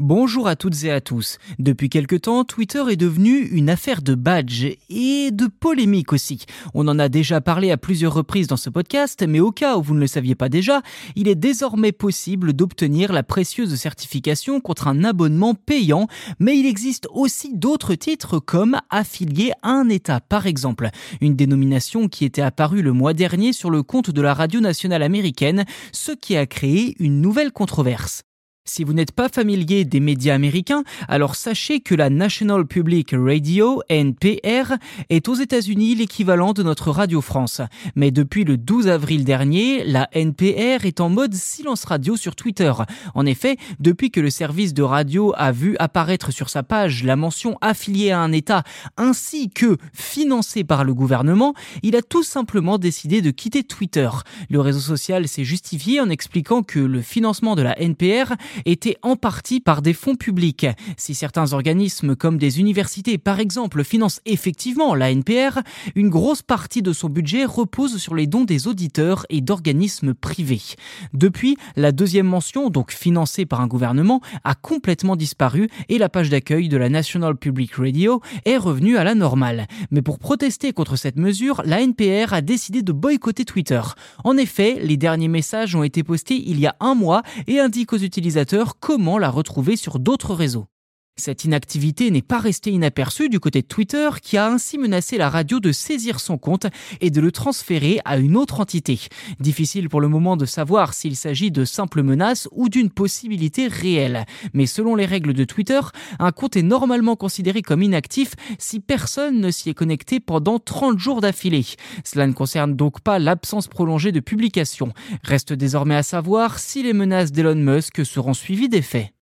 Bonjour à toutes et à tous. Depuis quelque temps, Twitter est devenu une affaire de badge et de polémique aussi. On en a déjà parlé à plusieurs reprises dans ce podcast, mais au cas où vous ne le saviez pas déjà, il est désormais possible d'obtenir la précieuse certification contre un abonnement payant, mais il existe aussi d'autres titres comme affilié à un État par exemple, une dénomination qui était apparue le mois dernier sur le compte de la radio nationale américaine, ce qui a créé une nouvelle controverse. Si vous n'êtes pas familier des médias américains, alors sachez que la National Public Radio, NPR, est aux États-Unis l'équivalent de notre Radio France. Mais depuis le 12 avril dernier, la NPR est en mode silence radio sur Twitter. En effet, depuis que le service de radio a vu apparaître sur sa page la mention affiliée à un État ainsi que financé par le gouvernement, il a tout simplement décidé de quitter Twitter. Le réseau social s'est justifié en expliquant que le financement de la NPR était en partie par des fonds publics. Si certains organismes comme des universités par exemple financent effectivement la NPR, une grosse partie de son budget repose sur les dons des auditeurs et d'organismes privés. Depuis, la deuxième mention, donc financée par un gouvernement, a complètement disparu et la page d'accueil de la National Public Radio est revenue à la normale. Mais pour protester contre cette mesure, la NPR a décidé de boycotter Twitter. En effet, les derniers messages ont été postés il y a un mois et indiquent aux utilisateurs comment la retrouver sur d'autres réseaux? Cette inactivité n'est pas restée inaperçue du côté de Twitter qui a ainsi menacé la radio de saisir son compte et de le transférer à une autre entité. Difficile pour le moment de savoir s'il s'agit de simples menaces ou d'une possibilité réelle. Mais selon les règles de Twitter, un compte est normalement considéré comme inactif si personne ne s'y est connecté pendant 30 jours d'affilée. Cela ne concerne donc pas l'absence prolongée de publication. Reste désormais à savoir si les menaces d'Elon Musk seront suivies des faits.